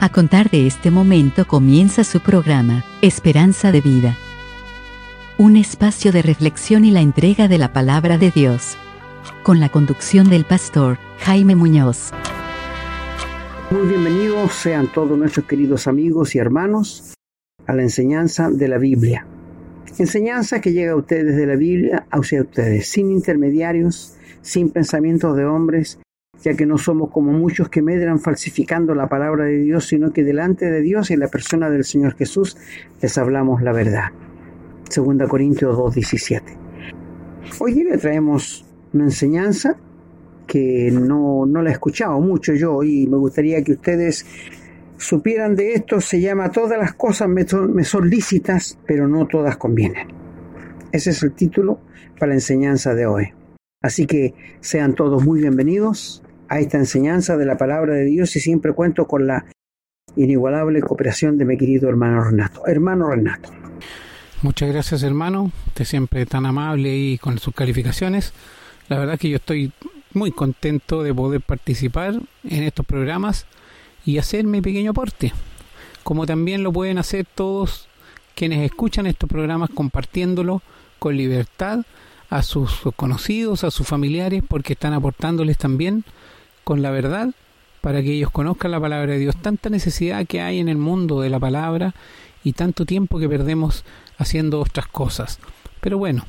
A contar de este momento comienza su programa, Esperanza de Vida. Un espacio de reflexión y la entrega de la palabra de Dios. Con la conducción del pastor Jaime Muñoz. Muy bienvenidos sean todos nuestros queridos amigos y hermanos a la enseñanza de la Biblia. Enseñanza que llega a ustedes desde la Biblia hacia ustedes, sin intermediarios, sin pensamientos de hombres, ya que no somos como muchos que medran falsificando la palabra de Dios, sino que delante de Dios y la persona del Señor Jesús les hablamos la verdad. 2 Corintios 2.17. Hoy le traemos una enseñanza que no, no la he escuchado mucho yo y me gustaría que ustedes supieran de esto. Se llama Todas las cosas me son, me son lícitas, pero no todas convienen. Ese es el título para la enseñanza de hoy. Así que sean todos muy bienvenidos a esta enseñanza de la palabra de Dios y siempre cuento con la inigualable cooperación de mi querido hermano Renato. Hermano Renato. Muchas gracias hermano, usted siempre tan amable y con sus calificaciones. La verdad que yo estoy muy contento de poder participar en estos programas y hacer mi pequeño aporte, como también lo pueden hacer todos quienes escuchan estos programas compartiéndolo con libertad a sus conocidos, a sus familiares, porque están aportándoles también con la verdad para que ellos conozcan la palabra de Dios. Tanta necesidad que hay en el mundo de la palabra y tanto tiempo que perdemos haciendo otras cosas. Pero bueno,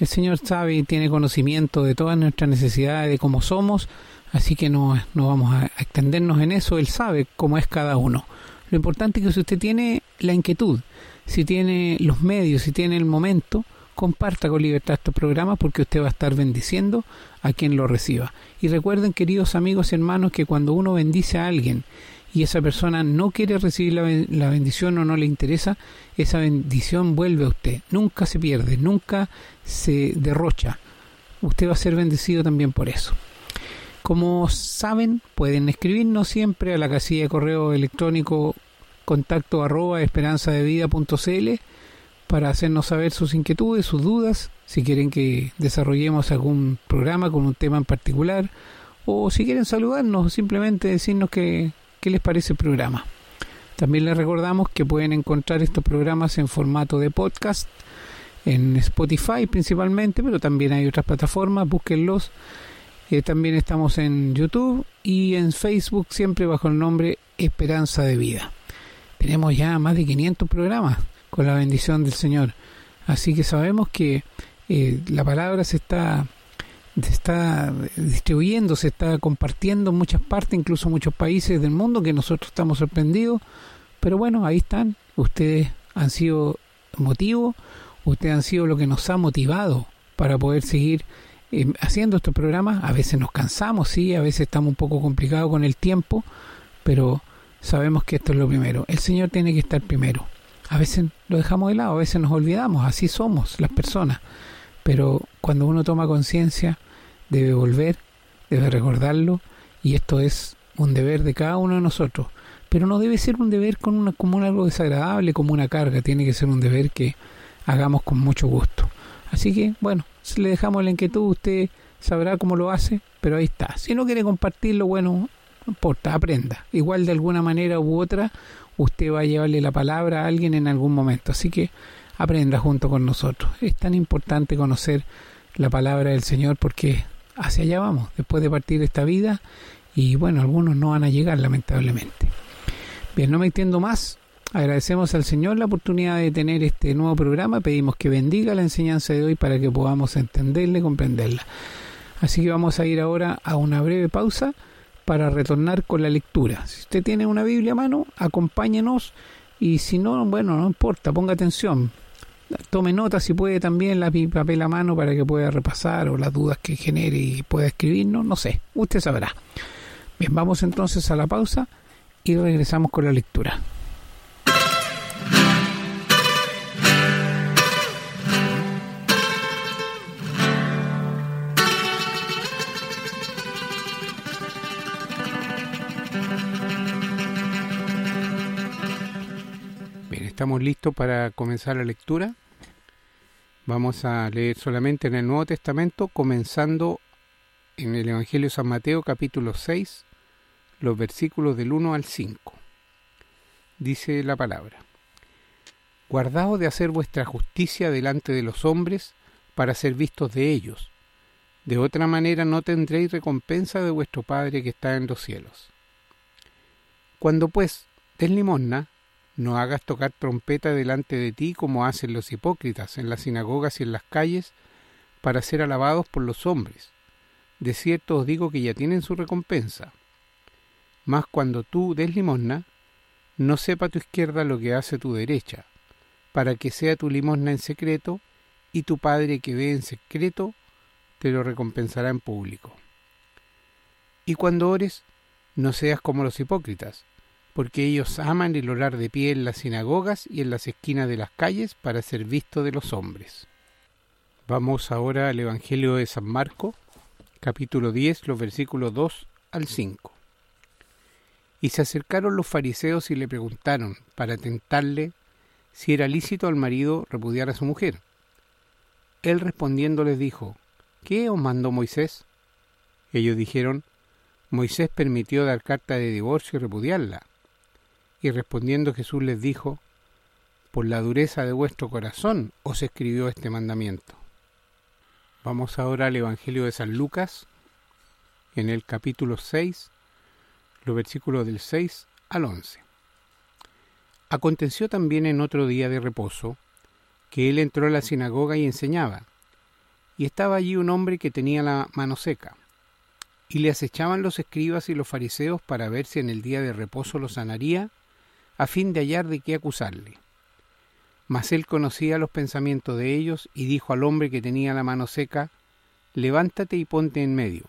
el Señor sabe y tiene conocimiento de todas nuestras necesidades, de cómo somos, así que no, no vamos a extendernos en eso. Él sabe cómo es cada uno. Lo importante es que si usted tiene la inquietud, si tiene los medios, si tiene el momento, comparta con libertad estos programas porque usted va a estar bendiciendo a quien lo reciba. Y recuerden, queridos amigos y hermanos, que cuando uno bendice a alguien y esa persona no quiere recibir la, bendición o no le interesa, esa bendición vuelve a usted. Nunca se pierde, nunca se derrocha. Usted va a ser bendecido también por eso. Como saben, pueden escribirnos siempre a la casilla de correo electrónico contacto arroba esperanzadevida.cl para hacernos saber sus inquietudes, sus dudas, si quieren que desarrollemos algún programa con un tema en particular, o si quieren saludarnos, simplemente decirnos qué les parece el programa. También les recordamos que pueden encontrar estos programas en formato de podcast, en Spotify principalmente, pero también hay otras plataformas, búsquenlos. Eh, también estamos en YouTube y en Facebook, siempre bajo el nombre Esperanza de Vida. Tenemos ya más de 500 programas con la bendición del Señor. Así que sabemos que eh, la palabra se está, se está distribuyendo, se está compartiendo en muchas partes, incluso en muchos países del mundo, que nosotros estamos sorprendidos. Pero bueno, ahí están. Ustedes han sido motivo, ustedes han sido lo que nos ha motivado para poder seguir eh, haciendo estos programas. A veces nos cansamos, sí, a veces estamos un poco complicados con el tiempo, pero sabemos que esto es lo primero. El Señor tiene que estar primero. A veces lo dejamos de lado, a veces nos olvidamos, así somos las personas. Pero cuando uno toma conciencia, debe volver, debe recordarlo, y esto es un deber de cada uno de nosotros. Pero no debe ser un deber con una, como algo desagradable, como una carga, tiene que ser un deber que hagamos con mucho gusto. Así que, bueno, si le dejamos la inquietud, usted sabrá cómo lo hace, pero ahí está. Si no quiere compartirlo, bueno, no importa, aprenda. Igual de alguna manera u otra, usted va a llevarle la palabra a alguien en algún momento. Así que aprenda junto con nosotros. Es tan importante conocer la palabra del Señor porque hacia allá vamos, después de partir esta vida y bueno, algunos no van a llegar lamentablemente. Bien, no me entiendo más. Agradecemos al Señor la oportunidad de tener este nuevo programa. Pedimos que bendiga la enseñanza de hoy para que podamos entenderla y comprenderla. Así que vamos a ir ahora a una breve pausa para retornar con la lectura. Si usted tiene una Biblia a mano, acompáñenos y si no, bueno, no importa, ponga atención. Tome nota si puede también la papel a mano para que pueda repasar o las dudas que genere y pueda escribirnos, no sé, usted sabrá. Bien, vamos entonces a la pausa y regresamos con la lectura. Estamos listos para comenzar la lectura. Vamos a leer solamente en el Nuevo Testamento, comenzando en el Evangelio de San Mateo capítulo 6, los versículos del 1 al 5. dice la palabra. Guardaos de hacer vuestra justicia delante de los hombres para ser vistos de ellos. De otra manera no tendréis recompensa de vuestro Padre que está en los cielos. Cuando pues des limosna, no hagas tocar trompeta delante de ti como hacen los hipócritas en las sinagogas y en las calles, para ser alabados por los hombres. De cierto os digo que ya tienen su recompensa. Mas cuando tú des limosna, no sepa tu izquierda lo que hace tu derecha, para que sea tu limosna en secreto, y tu Padre que ve en secreto te lo recompensará en público. Y cuando ores, no seas como los hipócritas, porque ellos aman el orar de pie en las sinagogas y en las esquinas de las calles para ser visto de los hombres. Vamos ahora al Evangelio de San Marco, capítulo 10, los versículos 2 al 5. Y se acercaron los fariseos y le preguntaron, para tentarle, si era lícito al marido repudiar a su mujer. Él respondiendo les dijo, ¿qué os mandó Moisés? Ellos dijeron, Moisés permitió dar carta de divorcio y repudiarla. Y respondiendo Jesús les dijo, por la dureza de vuestro corazón os escribió este mandamiento. Vamos ahora al Evangelio de San Lucas, en el capítulo 6, los versículos del 6 al 11. Aconteció también en otro día de reposo, que él entró a la sinagoga y enseñaba, y estaba allí un hombre que tenía la mano seca. Y le acechaban los escribas y los fariseos para ver si en el día de reposo lo sanaría, a fin de hallar de qué acusarle. Mas él conocía los pensamientos de ellos y dijo al hombre que tenía la mano seca, Levántate y ponte en medio.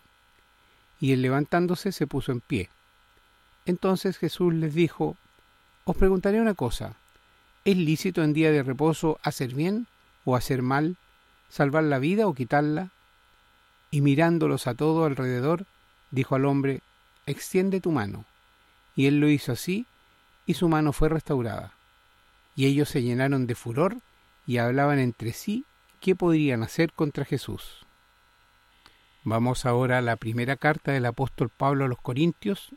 Y él levantándose se puso en pie. Entonces Jesús les dijo, Os preguntaré una cosa, ¿es lícito en día de reposo hacer bien o hacer mal, salvar la vida o quitarla? Y mirándolos a todo alrededor, dijo al hombre, Extiende tu mano. Y él lo hizo así, y su mano fue restaurada. Y ellos se llenaron de furor y hablaban entre sí qué podrían hacer contra Jesús. Vamos ahora a la primera carta del apóstol Pablo a los Corintios,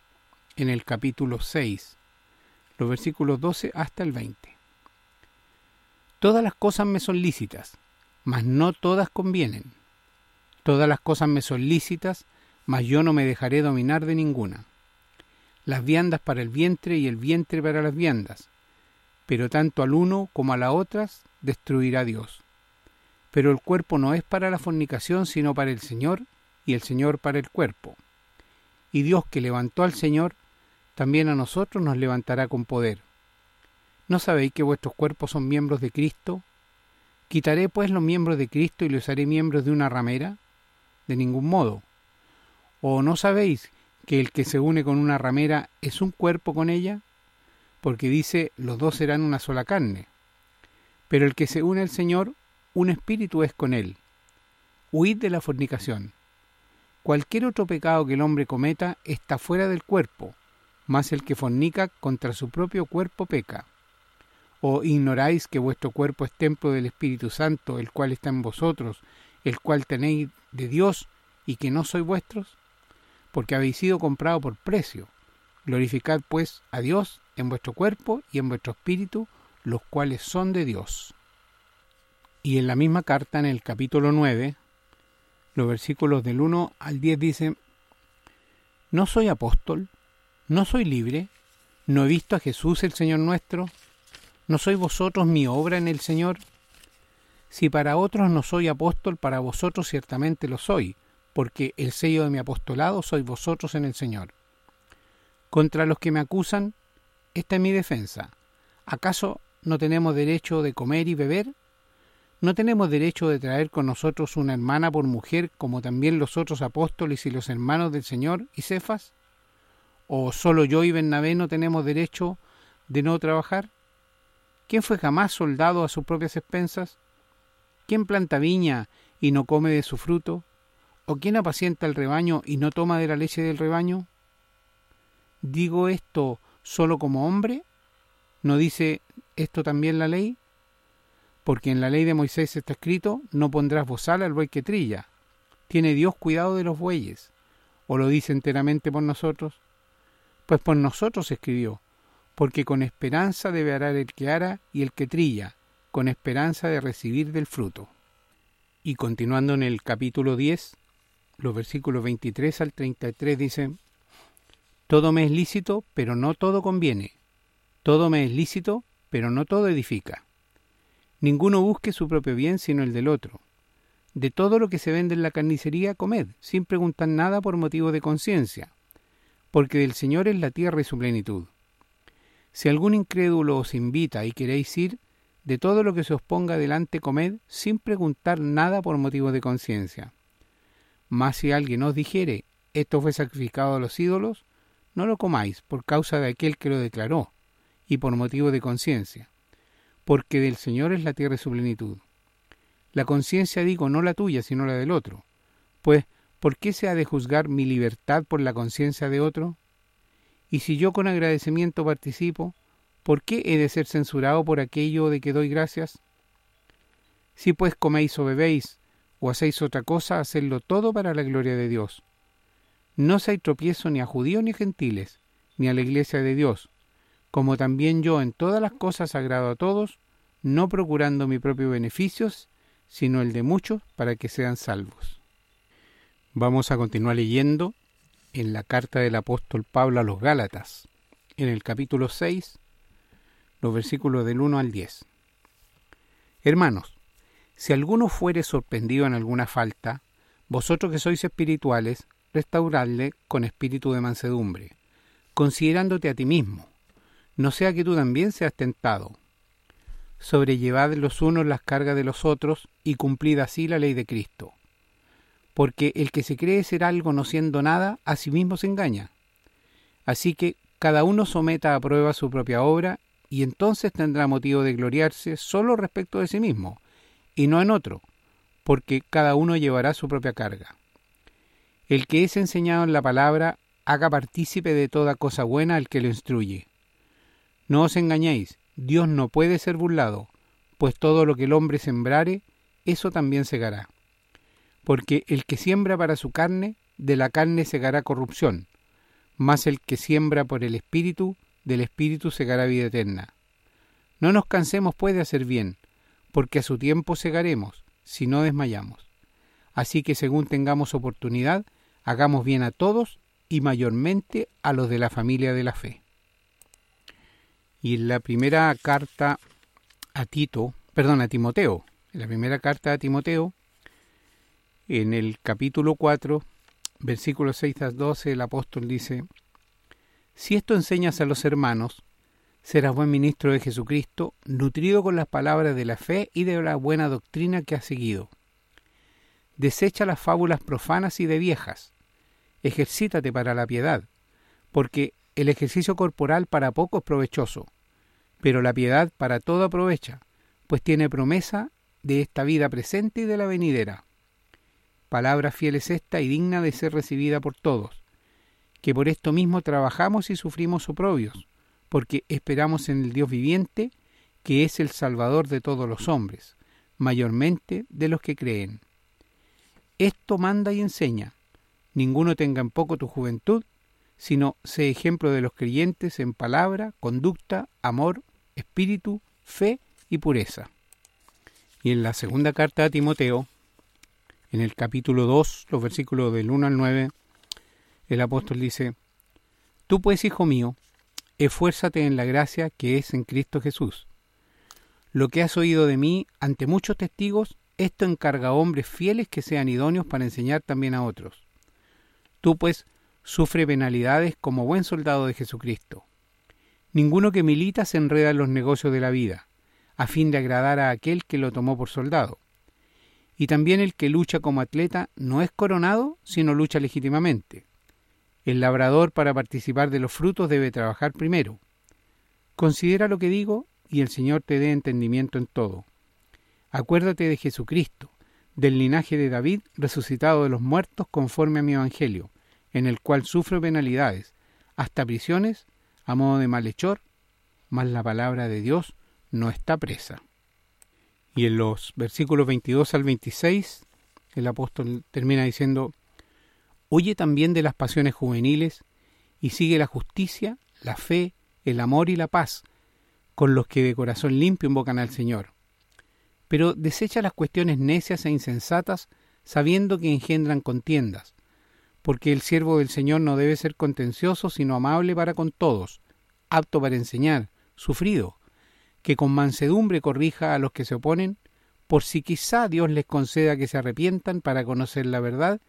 en el capítulo 6, los versículos 12 hasta el 20. Todas las cosas me son lícitas, mas no todas convienen. Todas las cosas me son lícitas, mas yo no me dejaré dominar de ninguna las viandas para el vientre y el vientre para las viandas, pero tanto al uno como a las otras destruirá Dios. Pero el cuerpo no es para la fornicación, sino para el Señor, y el Señor para el cuerpo. Y Dios que levantó al Señor, también a nosotros nos levantará con poder. ¿No sabéis que vuestros cuerpos son miembros de Cristo? ¿Quitaré pues los miembros de Cristo y los haré miembros de una ramera? De ningún modo. ¿O no sabéis que el que se une con una ramera es un cuerpo con ella? Porque dice, los dos serán una sola carne. Pero el que se une al Señor, un espíritu es con él. Huid de la fornicación. Cualquier otro pecado que el hombre cometa está fuera del cuerpo, mas el que fornica contra su propio cuerpo peca. ¿O ignoráis que vuestro cuerpo es templo del Espíritu Santo, el cual está en vosotros, el cual tenéis de Dios, y que no sois vuestros? Porque habéis sido comprado por precio. Glorificad pues a Dios en vuestro cuerpo y en vuestro espíritu, los cuales son de Dios. Y en la misma carta, en el capítulo 9, los versículos del 1 al 10 dicen, ¿no soy apóstol? ¿No soy libre? ¿No he visto a Jesús el Señor nuestro? ¿No sois vosotros mi obra en el Señor? Si para otros no soy apóstol, para vosotros ciertamente lo soy, porque el sello de mi apostolado sois vosotros en el Señor. Contra los que me acusan, esta es mi defensa. ¿Acaso no tenemos derecho de comer y beber? ¿No tenemos derecho de traer con nosotros una hermana por mujer, como también los otros apóstoles y los hermanos del Señor y Cefas? ¿O solo yo y Bernabé no tenemos derecho de no trabajar? ¿Quién fue jamás soldado a sus propias expensas? ¿Quién planta viña y no come de su fruto? ¿O quién apacienta el rebaño y no toma de la leche del rebaño? ¿Digo esto solo como hombre? ¿No dice esto también la ley? Porque en la ley de Moisés está escrito, no pondrás bozal al buey que trilla. ¿Tiene Dios cuidado de los bueyes? ¿O lo dice enteramente por nosotros? Pues por nosotros escribió, porque con esperanza debe arar el que ara y el que trilla, con esperanza de recibir del fruto. Y continuando en el capítulo 10, los versículos 23 al 33 dicen, Todo me es lícito, pero no todo conviene. Todo me es lícito, pero no todo edifica. Ninguno busque su propio bien sino el del otro. De todo lo que se vende en la carnicería, comed, sin preguntar nada por motivo de conciencia, porque del Señor es la tierra y su plenitud. Si algún incrédulo os invita y queréis ir, de todo lo que se os ponga delante comed, sin preguntar nada por motivo de conciencia. Mas si alguien os dijere, esto fue sacrificado a los ídolos, no lo comáis por causa de aquel que lo declaró, y por motivo de conciencia, porque del Señor es la tierra y su plenitud. La conciencia digo no la tuya, sino la del otro. Pues, ¿por qué se ha de juzgar mi libertad por la conciencia de otro? Y si yo con agradecimiento participo, ¿por qué he de ser censurado por aquello de que doy gracias? Si pues coméis o bebéis, o hacéis otra cosa, hacedlo todo para la gloria de Dios. No se hay tropiezo ni a judíos ni gentiles, ni a la iglesia de Dios, como también yo en todas las cosas agrado a todos, no procurando mi propio beneficios, sino el de muchos para que sean salvos. Vamos a continuar leyendo en la carta del apóstol Pablo a los Gálatas, en el capítulo 6, los versículos del 1 al 10. Hermanos, si alguno fuere sorprendido en alguna falta, vosotros que sois espirituales, restauradle con espíritu de mansedumbre, considerándote a ti mismo, no sea que tú también seas tentado sobrellevad los unos las cargas de los otros y cumplid así la ley de Cristo. Porque el que se cree ser algo no siendo nada, a sí mismo se engaña. Así que cada uno someta a prueba su propia obra y entonces tendrá motivo de gloriarse solo respecto de sí mismo y no en otro, porque cada uno llevará su propia carga. El que es enseñado en la palabra, haga partícipe de toda cosa buena al que lo instruye. No os engañéis, Dios no puede ser burlado, pues todo lo que el hombre sembrare, eso también segará. Porque el que siembra para su carne, de la carne segará corrupción, mas el que siembra por el Espíritu, del Espíritu segará vida eterna. No nos cansemos pues de hacer bien, porque a su tiempo segaremos, si no desmayamos. Así que según tengamos oportunidad, hagamos bien a todos y mayormente a los de la familia de la fe. Y en la primera carta a Tito, perdón, a Timoteo, en la primera carta a Timoteo, en el capítulo 4, versículos 6 a 12, el apóstol dice, Si esto enseñas a los hermanos, serás buen ministro de Jesucristo, nutrido con las palabras de la fe y de la buena doctrina que has seguido. Desecha las fábulas profanas y de viejas. Ejercítate para la piedad, porque el ejercicio corporal para poco es provechoso, pero la piedad para todo aprovecha, pues tiene promesa de esta vida presente y de la venidera. Palabra fiel es esta y digna de ser recibida por todos, que por esto mismo trabajamos y sufrimos oprobios, porque esperamos en el Dios viviente, que es el Salvador de todos los hombres, mayormente de los que creen. Esto manda y enseña, ninguno tenga en poco tu juventud, sino sé ejemplo de los creyentes en palabra, conducta, amor, espíritu, fe y pureza. Y en la segunda carta a Timoteo, en el capítulo 2, los versículos del 1 al 9, el apóstol dice, Tú pues, hijo mío, esfuérzate en la gracia que es en Cristo Jesús. Lo que has oído de mí ante muchos testigos, esto encarga a hombres fieles que sean idóneos para enseñar también a otros. Tú pues sufre penalidades como buen soldado de Jesucristo. Ninguno que milita se enreda en los negocios de la vida, a fin de agradar a aquel que lo tomó por soldado. Y también el que lucha como atleta no es coronado, sino lucha legítimamente. El labrador para participar de los frutos debe trabajar primero. Considera lo que digo y el Señor te dé entendimiento en todo. Acuérdate de Jesucristo, del linaje de David, resucitado de los muertos conforme a mi Evangelio, en el cual sufro penalidades, hasta prisiones, a modo de malhechor, mas la palabra de Dios no está presa. Y en los versículos 22 al 26, el apóstol termina diciendo, Huye también de las pasiones juveniles y sigue la justicia, la fe, el amor y la paz con los que de corazón limpio invocan al Señor. Pero desecha las cuestiones necias e insensatas, sabiendo que engendran contiendas, porque el siervo del Señor no debe ser contencioso, sino amable para con todos, apto para enseñar, sufrido, que con mansedumbre corrija a los que se oponen, por si quizá Dios les conceda que se arrepientan para conocer la verdad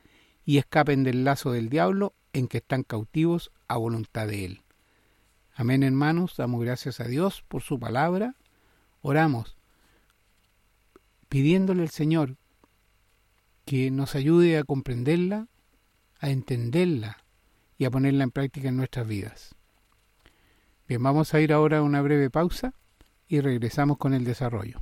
y escapen del lazo del diablo en que están cautivos a voluntad de Él. Amén, hermanos, damos gracias a Dios por su palabra. Oramos pidiéndole al Señor que nos ayude a comprenderla, a entenderla y a ponerla en práctica en nuestras vidas. Bien, vamos a ir ahora a una breve pausa y regresamos con el desarrollo.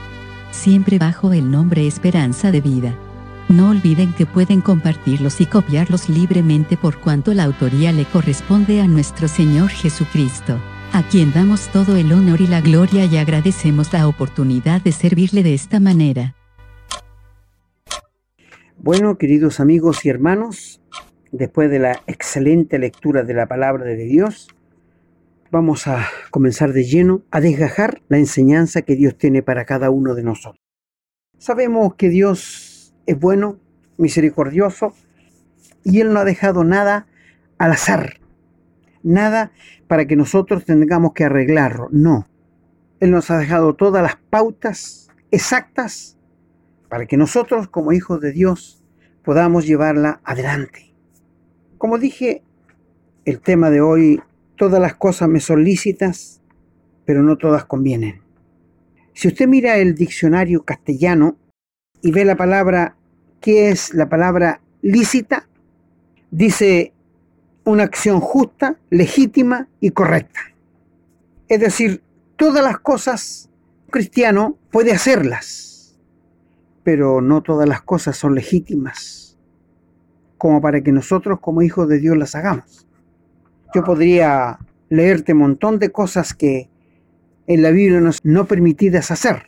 Siempre bajo el nombre Esperanza de Vida. No olviden que pueden compartirlos y copiarlos libremente por cuanto la autoría le corresponde a nuestro Señor Jesucristo, a quien damos todo el honor y la gloria y agradecemos la oportunidad de servirle de esta manera. Bueno, queridos amigos y hermanos, después de la excelente lectura de la palabra de Dios, vamos a comenzar de lleno a desgajar la enseñanza que Dios tiene para cada uno de nosotros. Sabemos que Dios es bueno, misericordioso, y Él no ha dejado nada al azar, nada para que nosotros tengamos que arreglarlo, no. Él nos ha dejado todas las pautas exactas para que nosotros como hijos de Dios podamos llevarla adelante. Como dije, el tema de hoy, todas las cosas me son lícitas, pero no todas convienen. Si usted mira el diccionario castellano y ve la palabra, ¿qué es la palabra lícita? Dice una acción justa, legítima y correcta. Es decir, todas las cosas cristiano puede hacerlas pero no todas las cosas son legítimas como para que nosotros como hijos de Dios las hagamos. Yo podría leerte un montón de cosas que en la Biblia nos no permitidas hacer.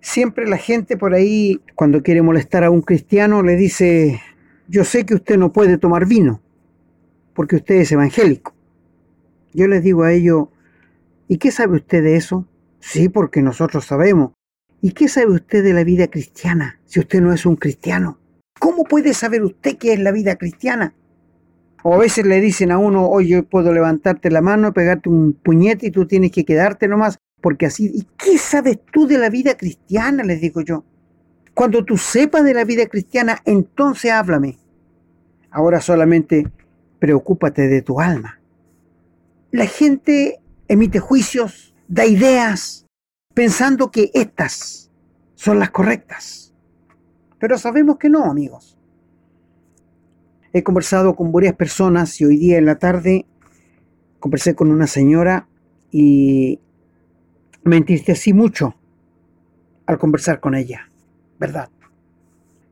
Siempre la gente por ahí, cuando quiere molestar a un cristiano, le dice, yo sé que usted no puede tomar vino, porque usted es evangélico. Yo les digo a ellos, ¿y qué sabe usted de eso? Sí, porque nosotros sabemos. ¿Y qué sabe usted de la vida cristiana si usted no es un cristiano? ¿Cómo puede saber usted qué es la vida cristiana? O a veces le dicen a uno, oye, yo puedo levantarte la mano, pegarte un puñete y tú tienes que quedarte nomás, porque así, ¿y qué sabes tú de la vida cristiana? Les digo yo. Cuando tú sepas de la vida cristiana, entonces háblame. Ahora solamente preocúpate de tu alma. La gente emite juicios, da ideas, pensando que estas son las correctas. Pero sabemos que no, amigos. He conversado con varias personas y hoy día en la tarde conversé con una señora y me entristecí mucho al conversar con ella, ¿verdad?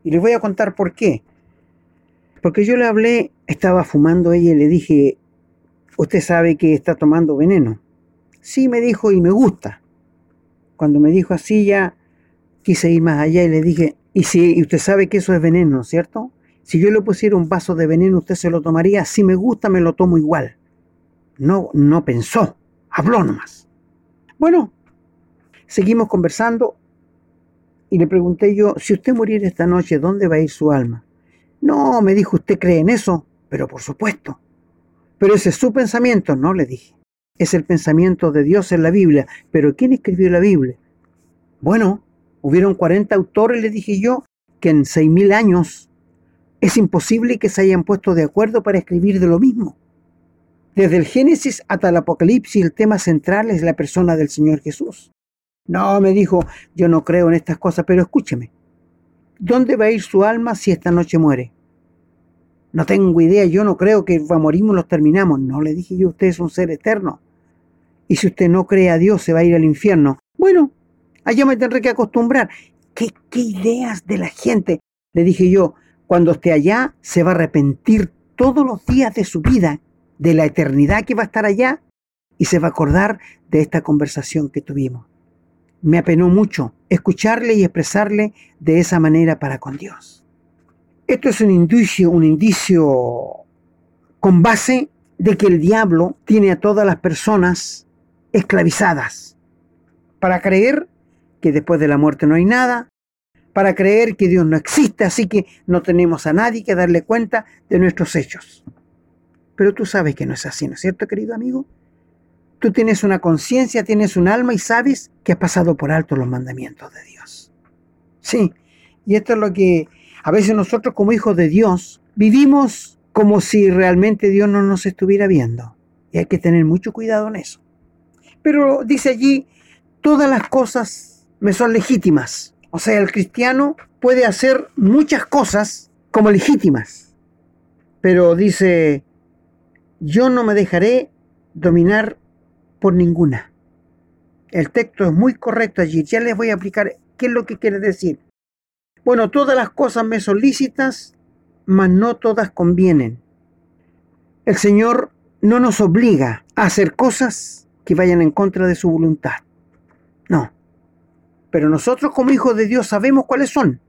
Y les voy a contar por qué. Porque yo le hablé, estaba fumando ella y le dije, usted sabe que está tomando veneno. Sí, me dijo, y me gusta. Cuando me dijo así ya quise ir más allá y le dije, y si usted sabe que eso es veneno, ¿cierto? Si yo le pusiera un vaso de veneno, ¿usted se lo tomaría? Si me gusta, me lo tomo igual. No, no pensó, habló nomás. Bueno, seguimos conversando y le pregunté yo, si usted muriera esta noche, ¿dónde va a ir su alma? No, me dijo, ¿usted cree en eso? Pero por supuesto. Pero ese es su pensamiento, no, le dije es el pensamiento de Dios en la Biblia. Pero ¿quién escribió la Biblia? Bueno, hubieron 40 autores, le dije yo, que en 6.000 años es imposible que se hayan puesto de acuerdo para escribir de lo mismo. Desde el Génesis hasta el Apocalipsis el tema central es la persona del Señor Jesús. No, me dijo, yo no creo en estas cosas, pero escúcheme. ¿Dónde va a ir su alma si esta noche muere? No tengo idea, yo no creo que morimos los terminamos. No, le dije yo, usted es un ser eterno. Y si usted no cree a Dios, se va a ir al infierno. Bueno, allá me tendré que acostumbrar. ¿Qué, qué ideas de la gente? Le dije yo, cuando esté allá, se va a arrepentir todos los días de su vida, de la eternidad que va a estar allá, y se va a acordar de esta conversación que tuvimos. Me apenó mucho escucharle y expresarle de esa manera para con Dios. Esto es un indicio, un indicio con base de que el diablo tiene a todas las personas esclavizadas para creer que después de la muerte no hay nada, para creer que Dios no existe, así que no tenemos a nadie que darle cuenta de nuestros hechos. Pero tú sabes que no es así, ¿no es cierto, querido amigo? Tú tienes una conciencia, tienes un alma y sabes que has pasado por alto los mandamientos de Dios. Sí, y esto es lo que a veces nosotros como hijos de Dios vivimos como si realmente Dios no nos estuviera viendo. Y hay que tener mucho cuidado en eso. Pero dice allí, todas las cosas me son legítimas. O sea, el cristiano puede hacer muchas cosas como legítimas. Pero dice, yo no me dejaré dominar por ninguna. El texto es muy correcto allí. Ya les voy a explicar qué es lo que quiere decir. Bueno, todas las cosas me son lícitas, mas no todas convienen. El Señor no nos obliga a hacer cosas que vayan en contra de su voluntad. Pero nosotros como hijos de Dios sabemos cuáles son.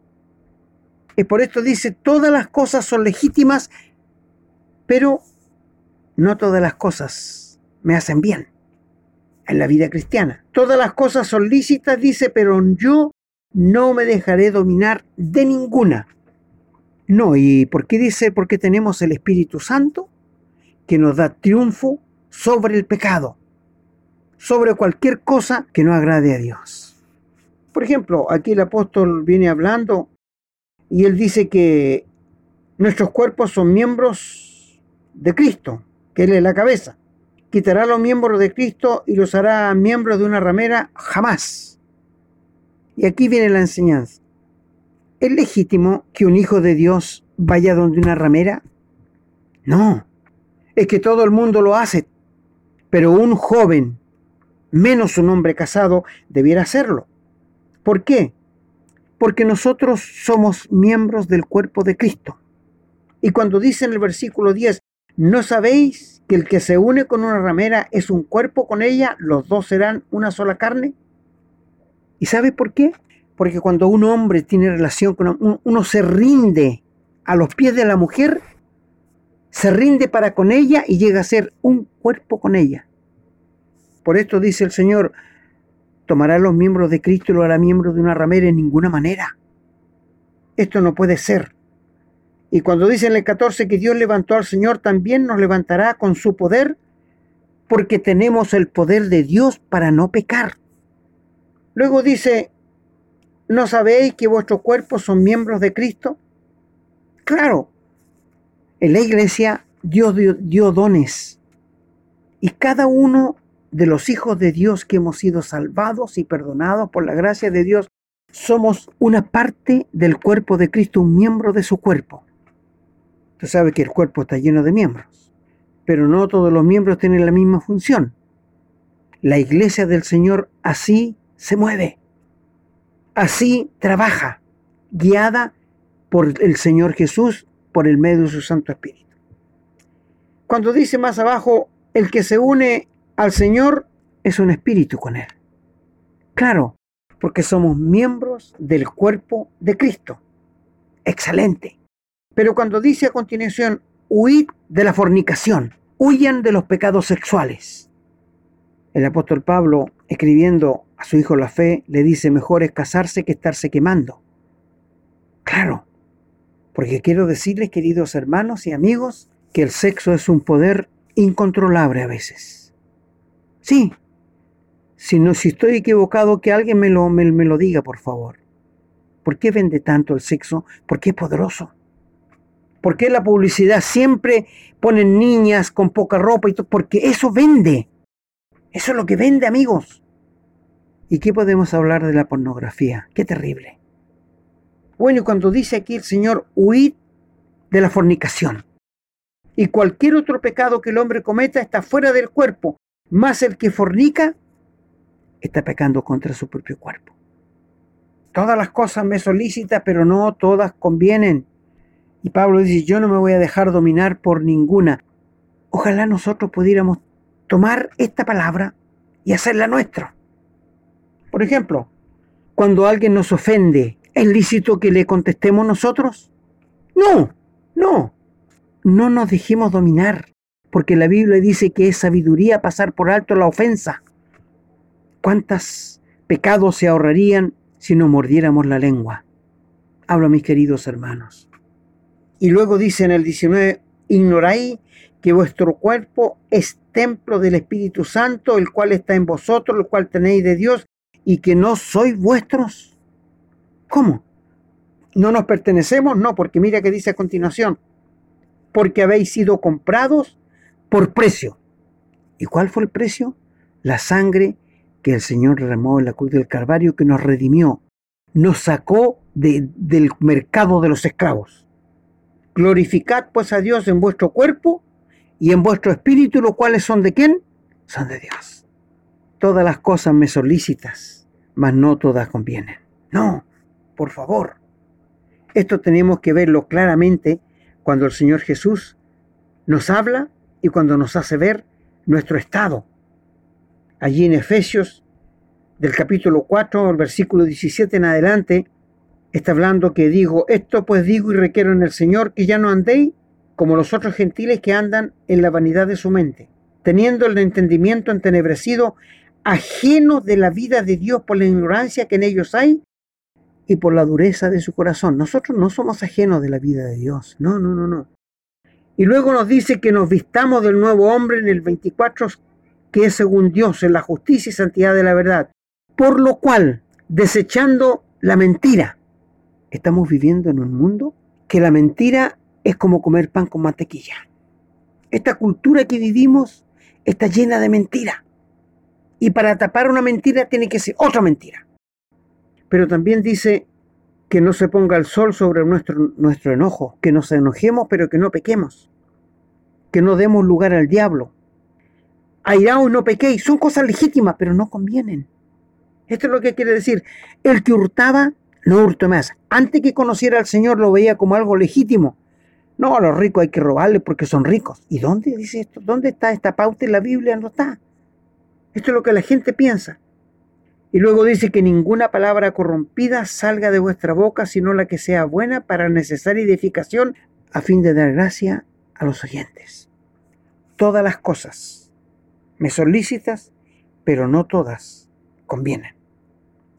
Y por esto dice, todas las cosas son legítimas, pero no todas las cosas me hacen bien en la vida cristiana. Todas las cosas son lícitas, dice, pero yo no me dejaré dominar de ninguna. No, ¿y por qué dice? Porque tenemos el Espíritu Santo que nos da triunfo sobre el pecado sobre cualquier cosa que no agrade a Dios. Por ejemplo, aquí el apóstol viene hablando y él dice que nuestros cuerpos son miembros de Cristo, que Él es la cabeza. Quitará los miembros de Cristo y los hará miembros de una ramera jamás. Y aquí viene la enseñanza. ¿Es legítimo que un hijo de Dios vaya donde una ramera? No, es que todo el mundo lo hace, pero un joven menos un hombre casado debiera hacerlo. ¿Por qué? Porque nosotros somos miembros del cuerpo de Cristo. Y cuando dice en el versículo 10, ¿no sabéis que el que se une con una ramera es un cuerpo con ella? Los dos serán una sola carne. ¿Y sabe por qué? Porque cuando un hombre tiene relación con uno, uno se rinde a los pies de la mujer, se rinde para con ella y llega a ser un cuerpo con ella. Por esto dice el Señor, tomará los miembros de Cristo y lo hará miembro de una ramera en ninguna manera. Esto no puede ser. Y cuando dice en el 14 que Dios levantó al Señor, también nos levantará con su poder, porque tenemos el poder de Dios para no pecar. Luego dice, ¿no sabéis que vuestros cuerpos son miembros de Cristo? Claro, en la iglesia Dios dio, dio dones y cada uno de los hijos de Dios que hemos sido salvados y perdonados por la gracia de Dios, somos una parte del cuerpo de Cristo, un miembro de su cuerpo. Usted sabe que el cuerpo está lleno de miembros, pero no todos los miembros tienen la misma función. La iglesia del Señor así se mueve, así trabaja, guiada por el Señor Jesús por el medio de su Santo Espíritu. Cuando dice más abajo, el que se une al Señor es un espíritu con Él. Claro, porque somos miembros del cuerpo de Cristo. Excelente. Pero cuando dice a continuación, huid de la fornicación, huyan de los pecados sexuales. El apóstol Pablo, escribiendo a su hijo la fe, le dice, mejor es casarse que estarse quemando. Claro, porque quiero decirles, queridos hermanos y amigos, que el sexo es un poder incontrolable a veces. Sí. Si, no, si estoy equivocado, que alguien me lo, me, lo diga, por favor. ¿Por qué vende tanto el sexo? ¿Por qué es poderoso? ¿Por qué la publicidad siempre pone niñas con poca ropa y todo? Porque eso vende. Eso es lo que vende, amigos. ¿Y qué podemos hablar de la pornografía? Qué terrible. Bueno, cuando dice aquí el Señor, huid de la fornicación. Y cualquier otro pecado que el hombre cometa está fuera del cuerpo, más el que fornica está pecando contra su propio cuerpo. Todas las cosas me son lícitas, pero no todas convienen. Y Pablo dice, yo no me voy a dejar dominar por ninguna. Ojalá nosotros pudiéramos tomar esta palabra y hacerla nuestra. Por ejemplo, cuando alguien nos ofende, ¿es lícito que le contestemos nosotros? No, no. No nos dejemos dominar, porque la Biblia dice que es sabiduría pasar por alto la ofensa. ¿Cuántos pecados se ahorrarían si no mordiéramos la lengua? Hablo, mis queridos hermanos. Y luego dice en el 19, ignoráis que vuestro cuerpo es templo del Espíritu Santo, el cual está en vosotros, el cual tenéis de Dios, y que no sois vuestros. ¿Cómo? ¿No nos pertenecemos? No, porque mira que dice a continuación, porque habéis sido comprados por precio. ¿Y cuál fue el precio? La sangre que el Señor derramó en la cruz del Calvario, que nos redimió, nos sacó del mercado de los esclavos. Glorificad pues a Dios en vuestro cuerpo y en vuestro espíritu, los cuales son de quién? Son de Dios. Todas las cosas me son lícitas, mas no todas convienen. No, por favor. Esto tenemos que verlo claramente cuando el Señor Jesús nos habla y cuando nos hace ver nuestro estado. Allí en Efesios del capítulo 4, el versículo 17 en adelante, está hablando que digo, esto pues digo y requiero en el Señor que ya no andéis como los otros gentiles que andan en la vanidad de su mente, teniendo el entendimiento entenebrecido, ajeno de la vida de Dios por la ignorancia que en ellos hay y por la dureza de su corazón. Nosotros no somos ajenos de la vida de Dios, no, no, no, no. Y luego nos dice que nos vistamos del nuevo hombre en el 24, que es según Dios, en la justicia y santidad de la verdad. Por lo cual, desechando la mentira, estamos viviendo en un mundo que la mentira es como comer pan con mantequilla. Esta cultura que vivimos está llena de mentira. Y para tapar una mentira tiene que ser otra mentira. Pero también dice que no se ponga el sol sobre nuestro, nuestro enojo, que nos enojemos pero que no pequemos, que no demos lugar al diablo. Airaos no pequéis, son cosas legítimas, pero no convienen. Esto es lo que quiere decir. El que hurtaba, no hurte más. Antes que conociera al Señor lo veía como algo legítimo. No, a los ricos hay que robarles porque son ricos. ¿Y dónde dice esto? ¿Dónde está esta pauta en la Biblia? No está. Esto es lo que la gente piensa. Y luego dice que ninguna palabra corrompida salga de vuestra boca, sino la que sea buena para necesaria edificación, a fin de dar gracia a los oyentes. Todas las cosas me son lícitas, pero no todas convienen.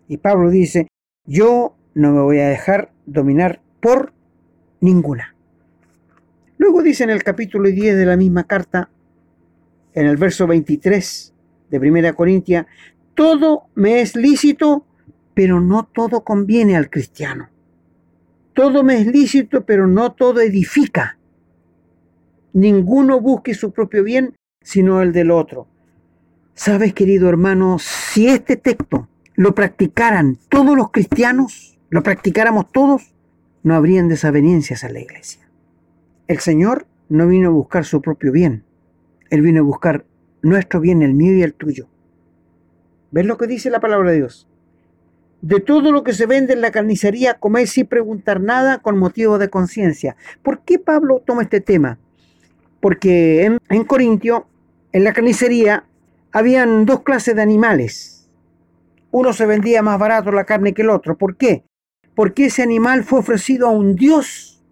Y Pablo dice, yo no me voy a dejar dominar por ninguna. Luego dice en el capítulo 10 de la misma carta, en el verso 23 de Primera Corintia, todo me es lícito, pero no todo conviene al cristiano. Todo me es lícito, pero no todo edifica. Ninguno busque su propio bien, sino el del otro. Sabes, querido hermano, si este texto lo practicaran todos los cristianos, lo practicáramos todos, no habrían desavenencias en la iglesia. El Señor no vino a buscar su propio bien, Él vino a buscar nuestro bien, el mío y el tuyo. ¿Ves lo que dice la palabra de Dios? De todo lo que se vende en la carnicería, coméis sin preguntar nada con motivo de conciencia. ¿Por qué Pablo toma este tema? Porque en, Corintio, en la carnicería, habían dos clases de animales. Uno se vendía más barato la carne que el otro. ¿Por qué? Porque ese animal fue ofrecido a un dios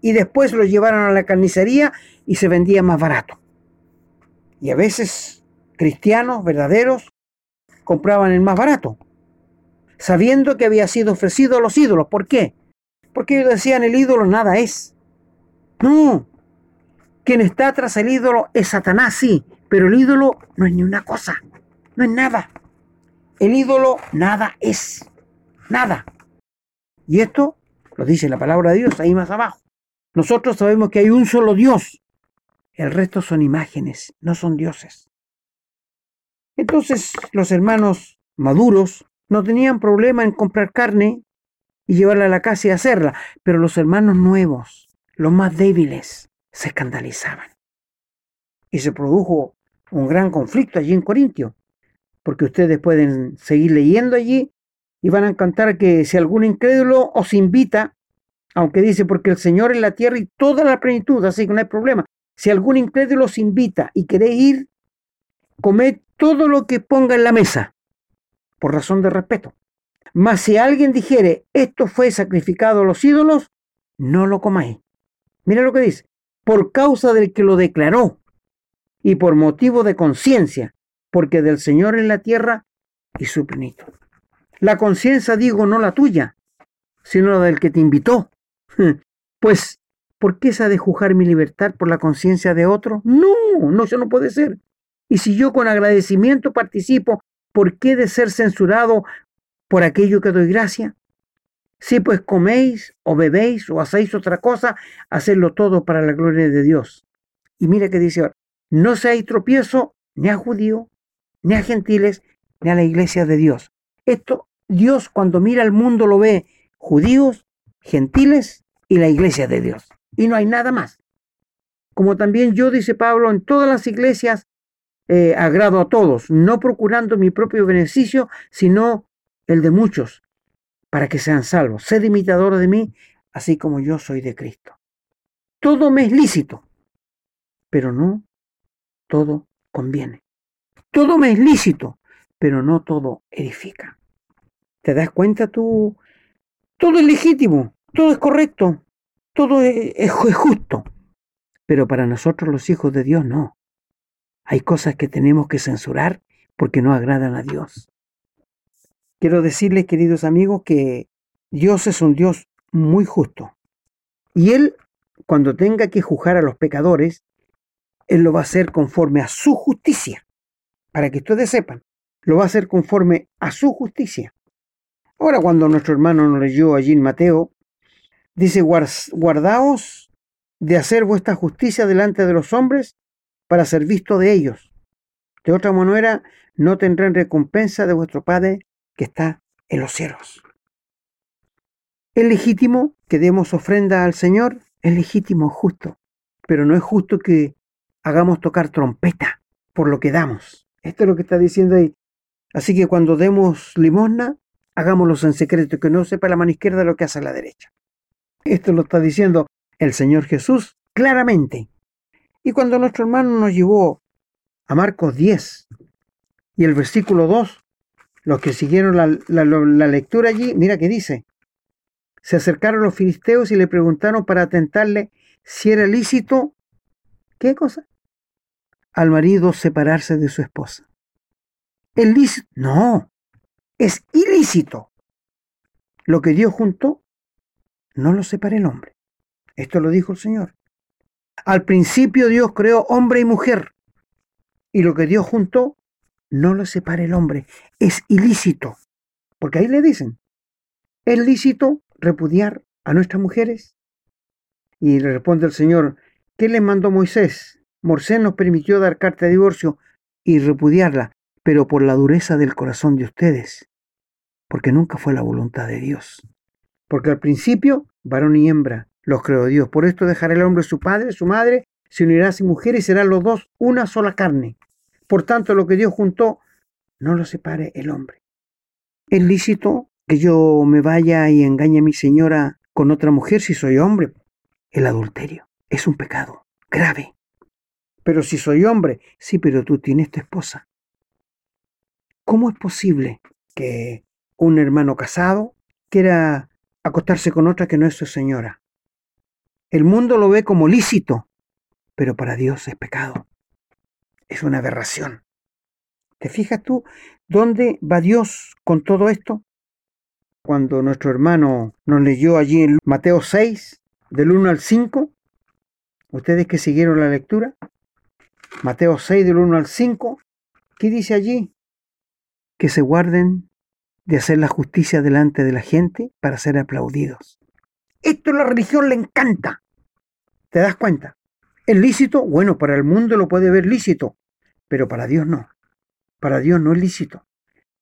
y después lo llevaron a la carnicería y se vendía más barato. Y a veces cristianos verdaderos compraban el más barato, sabiendo que había sido ofrecido a los ídolos. ¿Por qué? Porque ellos decían el ídolo nada es. No, quien está tras el ídolo es Satanás, sí, pero el ídolo no es ni una cosa, no es nada. El ídolo nada es, nada. Y esto lo dice la palabra de Dios ahí más abajo. Nosotros sabemos que hay un solo Dios. El resto son imágenes, no son dioses. Entonces los hermanos maduros no tenían problema en comprar carne y llevarla a la casa y hacerla, pero los hermanos nuevos, los más débiles, se escandalizaban. Y se produjo un gran conflicto allí en Corintio, porque ustedes pueden seguir leyendo allí y van a encontrar que si algún incrédulo os invita, aunque dice porque el Señor es la tierra y toda la plenitud, así que no hay problema. Si algún incrédulo os invita y queréis ir, comed todo lo que ponga en la mesa, por razón de respeto. Mas si alguien dijere, esto fue sacrificado a los ídolos, no lo comáis. Mira lo que dice, por causa del que lo declaró y por motivo de conciencia, porque del Señor en la tierra y su plenitud. La conciencia, digo, no la tuya, sino la del que te invitó. Pues, ¿por qué se ha de juzgar mi libertad por la conciencia de otro? No, no, eso no puede ser. Y si yo con agradecimiento participo, ¿por qué de ser censurado por aquello que doy gracia? Si pues coméis o bebéis o hacéis otra cosa, hacedlo todo para la gloria de Dios. Y mira que dice ahora, no seáis tropiezo ni a judío, ni a gentiles, ni a la iglesia de Dios. Esto Dios cuando mira al mundo lo ve judíos, gentiles y la iglesia de Dios. Y no hay nada más. Como también yo, dice Pablo, en todas las iglesias eh, agrado a todos, no procurando mi propio beneficio, sino el de muchos, para que sean salvos. Sed imitador de mí, así como yo soy de Cristo. Todo me es lícito, pero no todo conviene. Todo me es lícito, pero no todo edifica. ¿Te das cuenta tú? Todo es legítimo, todo es correcto, todo es, justo. Pero para nosotros los hijos de Dios no. Hay cosas que tenemos que censurar porque no agradan a Dios. Quiero decirles, queridos amigos, que Dios es un Dios muy justo. Y Él, cuando tenga que juzgar a los pecadores, Él lo va a hacer conforme a su justicia. Para que ustedes sepan, lo va a hacer conforme a su justicia. Ahora cuando nuestro hermano nos leyó allí en Mateo, dice, guardaos de hacer vuestra justicia delante de los hombres para ser visto de ellos. De otra manera, no tendrán recompensa de vuestro Padre que está en los cielos. Es legítimo que demos ofrenda al Señor, es legítimo, justo, pero no es justo que hagamos tocar trompeta por lo que damos. Esto es lo que está diciendo ahí. Así que cuando demos limosna, hagámoslo en secreto, que no sepa la mano izquierda lo que hace la derecha. Esto lo está diciendo el Señor Jesús claramente. Y cuando nuestro hermano nos llevó a Marcos 10 y el versículo 2, los que siguieron la, la lectura allí, mira que dice, se acercaron los filisteos y le preguntaron para atentarle si era lícito, ¿qué cosa? Al marido separarse de su esposa. ¿Es lícito? No, es ilícito. Lo que Dios juntó, no lo separe el hombre. Esto lo dijo el Señor. Al principio Dios creó hombre y mujer. Y lo que Dios juntó, no lo separe el hombre. Es ilícito. Porque ahí le dicen, ¿es lícito repudiar a nuestras mujeres? Y le responde el Señor, ¿qué le mandó Moisés? Moisés nos permitió dar carta de divorcio y repudiarla, pero por la dureza del corazón de ustedes porque nunca fue la voluntad de Dios. Porque al principio, varón y hembra, los creó Dios. Por esto dejará el hombre su padre, su madre, se unirá a su mujer y serán los dos una sola carne. Por tanto, lo que Dios juntó, no lo separe el hombre. ¿Es lícito que yo me vaya y engañe a mi señora con otra mujer si soy hombre? El adulterio es un pecado grave. Pero si soy hombre, sí, pero tú tienes tu esposa. ¿Cómo es posible que un hermano casado quiera acostarse con otra que no es su señora. El mundo lo ve como lícito, pero para Dios es pecado. Es una aberración. ¿Te fijas tú dónde va Dios con todo esto? Cuando nuestro hermano nos leyó allí en Mateo 6, del 1 al 5, ustedes que siguieron la lectura, Mateo 6, del 1 al 5, ¿qué dice allí? Que se guarden de hacer la justicia delante de la gente para ser aplaudidos. Esto a la religión le encanta. ¿Te das cuenta? ¿Es lícito? Bueno, para el mundo lo puede ver lícito, pero para Dios no. Para Dios no es lícito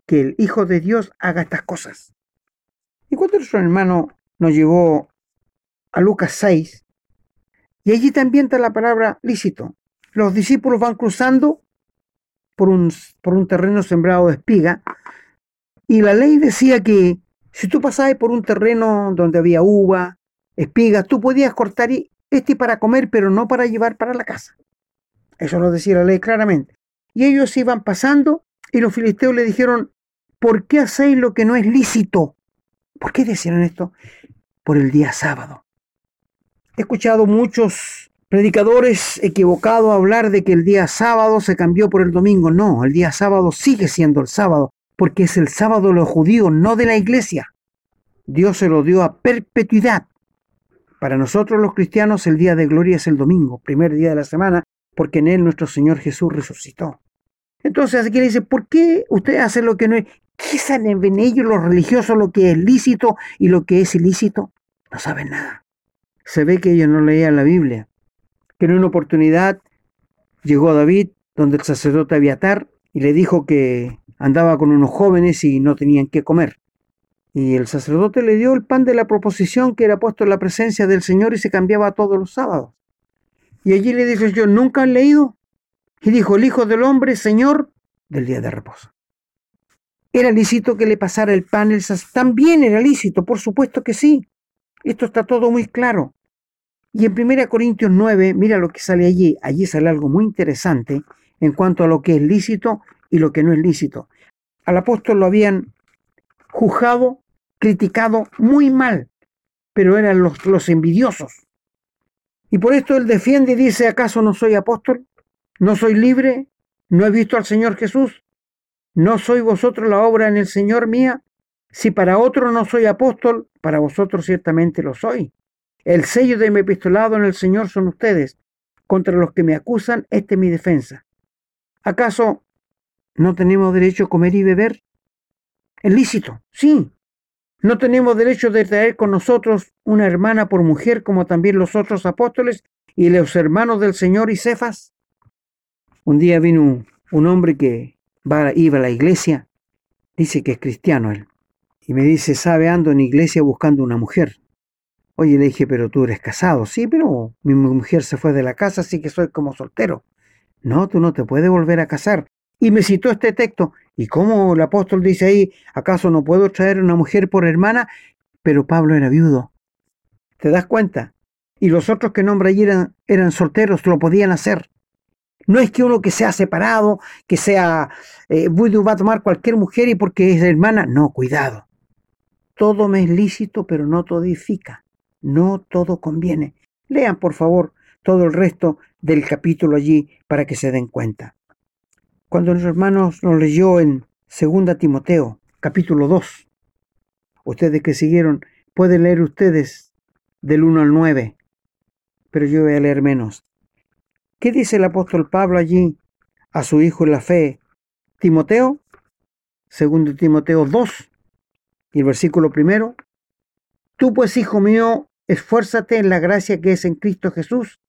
que el Hijo de Dios haga estas cosas. Y cuando nuestro hermano nos llevó a Lucas 6, Y allí también está la palabra lícito. Los discípulos van cruzando por un, por un terreno sembrado de espiga y la ley decía que si tú pasabas por un terreno donde había uva, espigas, tú podías cortar este para comer, pero no para llevar para la casa. Eso lo decía la ley claramente. Y ellos iban pasando y los filisteos le dijeron, ¿por qué hacéis lo que no es lícito? ¿Por qué decían esto? Por el día sábado. He escuchado muchos predicadores equivocados hablar de que el día sábado se cambió por el domingo. No, el día sábado sigue siendo el sábado, porque es el sábado de los judíos, no de la iglesia. Dios se lo dio a perpetuidad. Para nosotros los cristianos el día de gloria es el domingo, primer día de la semana, porque en él nuestro Señor Jesús resucitó. Entonces aquí le dice, ¿por qué usted hace lo que no es? ¿Qué saben en ellos los religiosos lo que es lícito y lo que es ilícito? No saben nada. Se ve que ellos no leían la Biblia. Que en una oportunidad llegó David donde el sacerdote Abiatar y le dijo que andaba con unos jóvenes y no tenían qué comer. Y el sacerdote le dio el pan de la proposición que era puesto en la presencia del Señor y se cambiaba todos los sábados. Y allí le dice yo, ¿nunca han leído? Y dijo el Hijo del Hombre, Señor del día de reposo. ¿Era lícito que le pasara el pan? El También era lícito, por supuesto que sí. Esto está todo muy claro. Y en 1 Corintios 9, mira lo que sale allí. Allí sale algo muy interesante en cuanto a lo que es lícito y lo que no es lícito. Al apóstol lo habían juzgado, criticado muy mal, pero eran los, los envidiosos. Y por esto él defiende y dice, ¿acaso no soy apóstol? ¿No soy libre? ¿No he visto al Señor Jesús? ¿No soy vosotros la obra en el Señor mía? Si para otro no soy apóstol, para vosotros ciertamente lo soy. El sello de mi epistolado en el Señor son ustedes. Contra los que me acusan, esta es mi defensa. ¿Acaso no tenemos derecho a comer y beber? Es lícito, sí. No tenemos derecho de traer con nosotros una hermana por mujer como también los otros apóstoles y los hermanos del Señor y Cefas. Un día vino un, hombre que iba a la iglesia, dice que es cristiano él, y me dice, sabe, ando en iglesia buscando una mujer. Oye, le dije, pero tú eres casado. Sí, pero mi mujer se fue de la casa, así que soy como soltero. No, tú no te puedes volver a casar. Y me citó este texto. ¿Y cómo el apóstol dice ahí, acaso no puedo traer una mujer por hermana? Pero Pablo era viudo. ¿Te das cuenta? Y los otros que nombra allí eran, eran solteros, lo podían hacer. No es que uno que sea separado, que sea eh, va a tomar cualquier mujer y porque es hermana. No, cuidado. Todo me es lícito, pero no todo edifica. No todo conviene. Lean, por favor, todo el resto del capítulo allí para que se den cuenta. Cuando los hermanos nos leyó en 2 Timoteo, capítulo 2, ustedes que siguieron, pueden leer ustedes del 1 al 9, pero yo voy a leer menos. ¿Qué dice el apóstol Pablo allí a su hijo en la fe? Timoteo, segundo Timoteo 2, y el versículo primero. Tú pues, hijo mío, esfuérzate en la gracia que es en Cristo Jesús.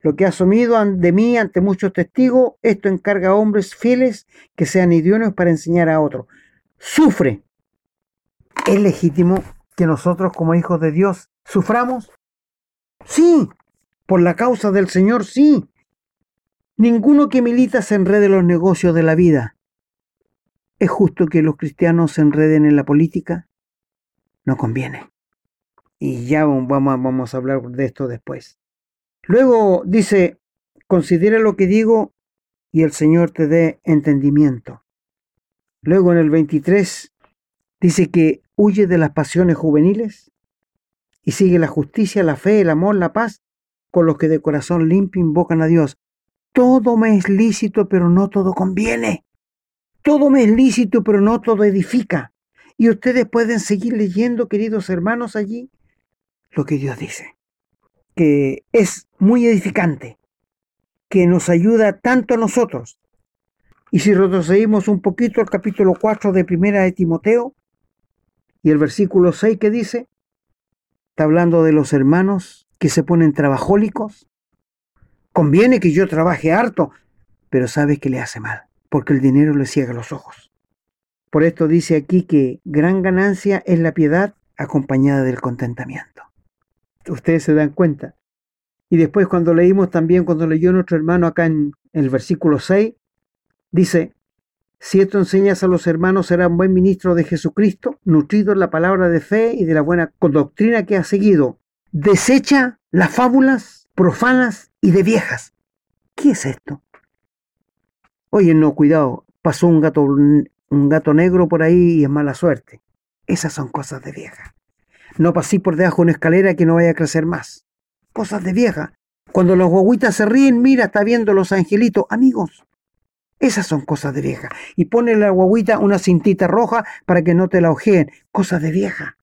Lo que has asumido de mí ante muchos testigos, esto encarga a hombres fieles que sean idóneos para enseñar a otros. Sufre. ¿Es legítimo que nosotros como hijos de Dios suframos? Sí, por la causa del Señor, sí. Ninguno que milita se enrede en los negocios de la vida. ¿Es justo que los cristianos se enreden en la política? No conviene. Y ya vamos, vamos a hablar de esto después. Luego dice, considera lo que digo y el Señor te dé entendimiento. Luego en el 23 dice que huye de las pasiones juveniles y sigue la justicia, la fe, el amor, la paz con los que de corazón limpio invocan a Dios. Todo me es lícito, pero no todo conviene. Todo me es lícito, pero no todo edifica. Y ustedes pueden seguir leyendo, queridos hermanos, allí lo que Dios dice, que es muy edificante, que nos ayuda tanto a nosotros. Y si retrocedimos un poquito al capítulo 4 de Primera de Timoteo, y el versículo 6 que dice, está hablando de los hermanos que se ponen trabajólicos, Conviene que yo trabaje harto, pero sabe que le hace mal, porque el dinero le ciega los ojos. Por esto dice aquí que gran ganancia es la piedad acompañada del contentamiento. Ustedes se dan cuenta Y después cuando leímos también, cuando leyó nuestro hermano acá en, el versículo 6, dice, si esto enseñas a los hermanos, será un buen ministro de Jesucristo, nutrido en la palabra de fe y de la buena doctrina que ha seguido. Desecha las fábulas profanas y de viejas. ¿Qué es esto? Oye, no, cuidado, pasó un gato, un gato negro por ahí y es mala suerte. Esas son cosas de vieja. No pasé por debajo de una escalera que no vaya a crecer más. Cosas de vieja. Cuando los guaguitas se ríen, mira, está viendo los angelitos. Amigos, esas son cosas de vieja. Y pone la guaguita una cintita roja para que no te la ojeen. Cosas de vieja.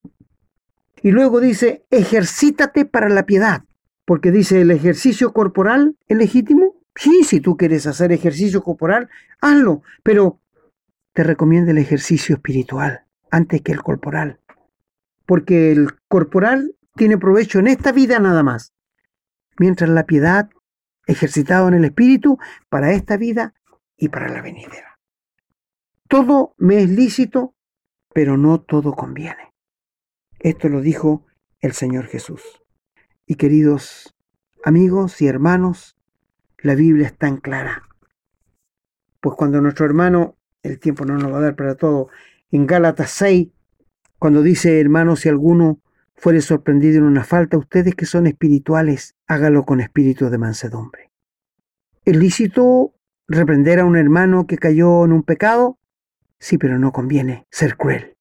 Y luego dice, ejercítate para la piedad. Porque dice, el ejercicio corporal es legítimo. Sí, si tú quieres hacer ejercicio corporal, hazlo. Pero te recomiendo el ejercicio espiritual antes que el corporal. Porque el corporal tiene provecho en esta vida nada más. Mientras la piedad, ejercitado en el espíritu, para esta vida y para la venidera. Todo me es lícito, pero no todo conviene. Esto lo dijo el Señor Jesús. Y queridos amigos y hermanos, la Biblia es tan clara. Pues cuando nuestro hermano, el tiempo no nos va a dar para todo, en Gálatas 6, cuando dice, hermanos, si alguno fuere sorprendido en una falta, ustedes que son espirituales, hágalo con espíritu de mansedumbre. ¿Es lícito reprender a un hermano que cayó en un pecado? Sí, pero no conviene ser cruel.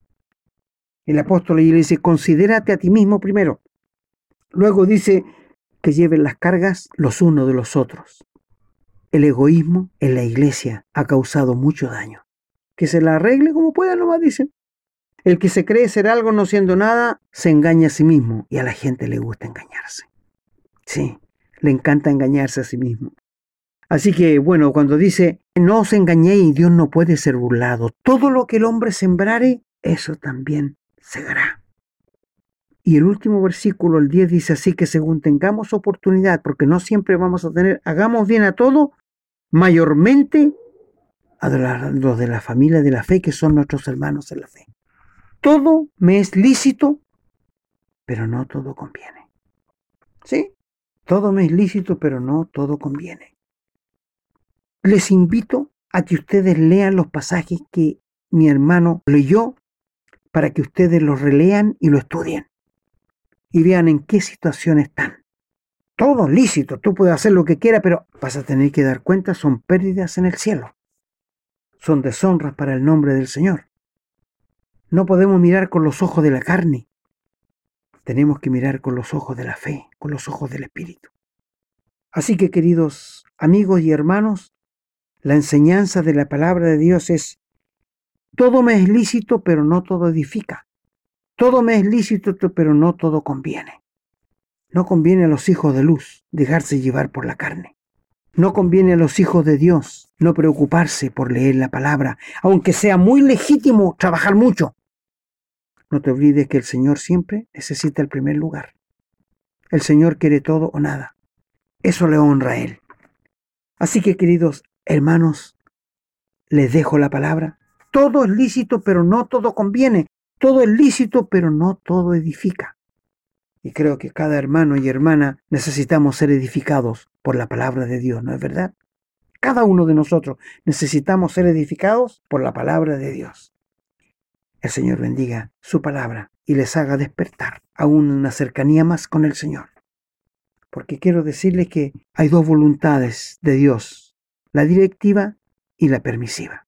El apóstol le dice, considérate a ti mismo primero. Luego dice que lleven las cargas los unos de los otros. El egoísmo en la iglesia ha causado mucho daño. Que se la arregle como pueda, nomás dicen. El que se cree ser algo no siendo nada, se engaña a sí mismo y a la gente le gusta engañarse. Sí, le encanta engañarse a sí mismo. Así que, bueno, cuando dice, no os engañéis, Dios no puede ser burlado. Todo lo que el hombre sembrare, eso también segará. Y el último versículo, el 10, dice así que según tengamos oportunidad, porque no siempre vamos a tener, hagamos bien a todo, mayormente a los de la familia de la fe, que son nuestros hermanos en la fe. Todo me es lícito, pero no todo conviene. ¿Sí? Todo me es lícito, pero no todo conviene. Les invito a que ustedes lean los pasajes que mi hermano leyó para que ustedes los relean y lo estudien y vean en qué situación están. Todo lícito, tú puedes hacer lo que quieras, pero vas a tener que dar cuenta, son pérdidas en el cielo. Son deshonras para el nombre del Señor. No podemos mirar con los ojos de la carne. Tenemos que mirar con los ojos de la fe, con los ojos del Espíritu. Así que, queridos amigos y hermanos, la enseñanza de la palabra de Dios es, todo me es lícito, pero no todo edifica. Todo me es lícito, pero no todo conviene. No conviene a los hijos de luz dejarse llevar por la carne. No conviene a los hijos de Dios no preocuparse por leer la palabra, aunque sea muy legítimo trabajar mucho. No te olvides que el Señor siempre necesita el primer lugar. El Señor quiere todo o nada. Eso le honra a Él. Así que, queridos hermanos, les dejo la palabra. Todo es lícito, pero no todo conviene. Todo es lícito, pero no todo edifica. Y creo que cada hermano y hermana necesitamos ser edificados por la palabra de Dios, ¿no es verdad? Cada uno de nosotros necesitamos ser edificados por la palabra de Dios. El Señor bendiga su palabra y les haga despertar aún una cercanía más con el Señor. Porque quiero decirles que hay dos voluntades de Dios, la directiva y la permisiva.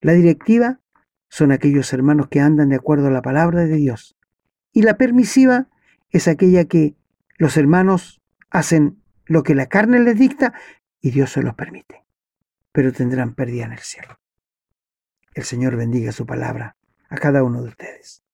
La directiva son aquellos hermanos que andan de acuerdo a la palabra de Dios. Y la permisiva es aquella que los hermanos hacen lo que la carne les dicta y Dios se los permite, pero tendrán pérdida en el cielo. El Señor bendiga su palabra a cada uno de ustedes.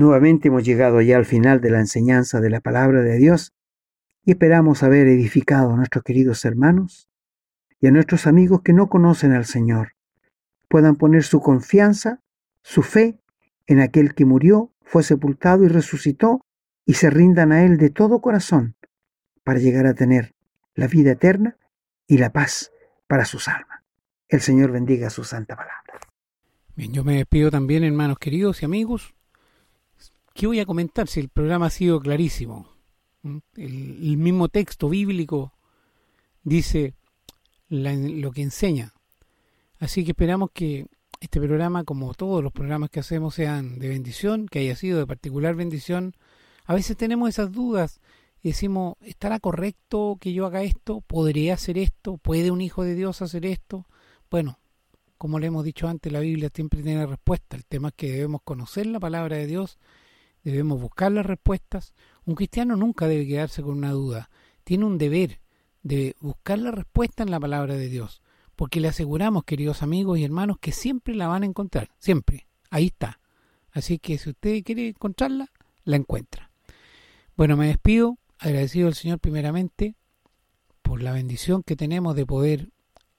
Nuevamente hemos llegado ya al final de la enseñanza de la palabra de Dios y esperamos haber edificado a nuestros queridos hermanos y a nuestros amigos que no conocen al Señor puedan poner su confianza, su fe en aquel que murió, fue sepultado y resucitó y se rindan a Él de todo corazón para llegar a tener la vida eterna y la paz para sus almas. El Señor bendiga su santa palabra. Bien, yo me despido también, hermanos queridos y amigos. ¿Qué voy a comentar si el programa ha sido clarísimo? ¿Mm? El, mismo texto bíblico dice lo que enseña. Así que esperamos que este programa, como todos los programas que hacemos, sean de bendición, que haya sido de particular bendición. A veces tenemos esas dudas y decimos, ¿estará correcto que yo haga esto? ¿Podría hacer esto? ¿Puede un hijo de Dios hacer esto? Bueno, como le hemos dicho antes, la Biblia siempre tiene respuesta. El tema es que debemos conocer la palabra de Dios, debemos buscar las respuestas. Un cristiano nunca debe quedarse con una duda. Tiene un deber de buscar la respuesta en la palabra de Dios. Porque le aseguramos, queridos amigos y hermanos, que siempre la van a encontrar. Siempre. Ahí está. Así que si usted quiere encontrarla, la encuentra. Bueno, me despido agradecido al Señor primeramente por la bendición que tenemos de poder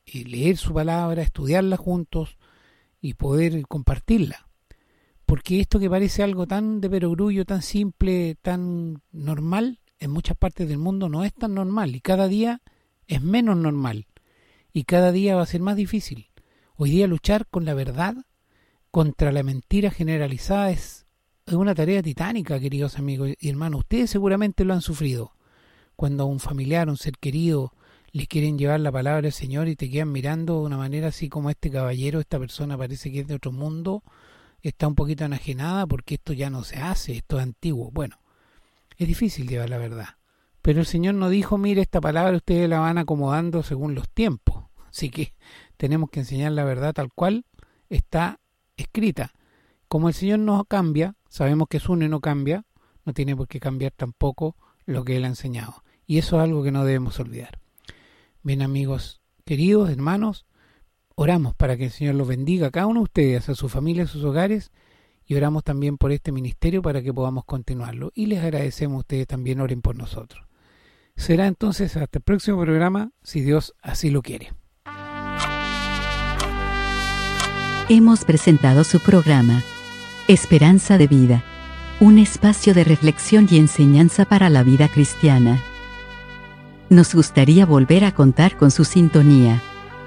eh, leer su palabra, estudiarla juntos y poder compartirla. Porque esto que parece algo tan de perogrullo, tan simple, tan normal, en muchas partes del mundo no es tan normal y cada día es menos normal y cada día va a ser más difícil. Hoy día luchar con la verdad contra la mentira generalizada es una tarea titánica, queridos amigos y hermanos. Ustedes seguramente lo han sufrido. Cuando a un familiar, un ser querido, les quieren llevar la palabra del Señor y te quedan mirando de una manera así como este caballero, esta persona parece que es de otro mundo, está un poquito enajenada porque esto ya no se hace, esto es antiguo. Bueno, es difícil llevar la verdad. Pero el Señor no dijo, mire, esta palabra ustedes la van acomodando según los tiempos. Así que tenemos que enseñar la verdad tal cual está escrita. Como el Señor no cambia, sabemos que su y no cambia, no tiene por qué cambiar tampoco lo que Él ha enseñado. Y eso es algo que no debemos olvidar. Bien amigos, queridos hermanos, oramos para que el Señor los bendiga a cada uno de ustedes, a su familia, a sus hogares, y oramos también por este ministerio para que podamos continuarlo. Y les agradecemos a ustedes también oren por nosotros. Será entonces hasta el próximo programa, si Dios así lo quiere. Hemos presentado su programa Esperanza de Vida. Un espacio de reflexión y enseñanza para la vida cristiana. Nos gustaría volver a contar con su sintonía.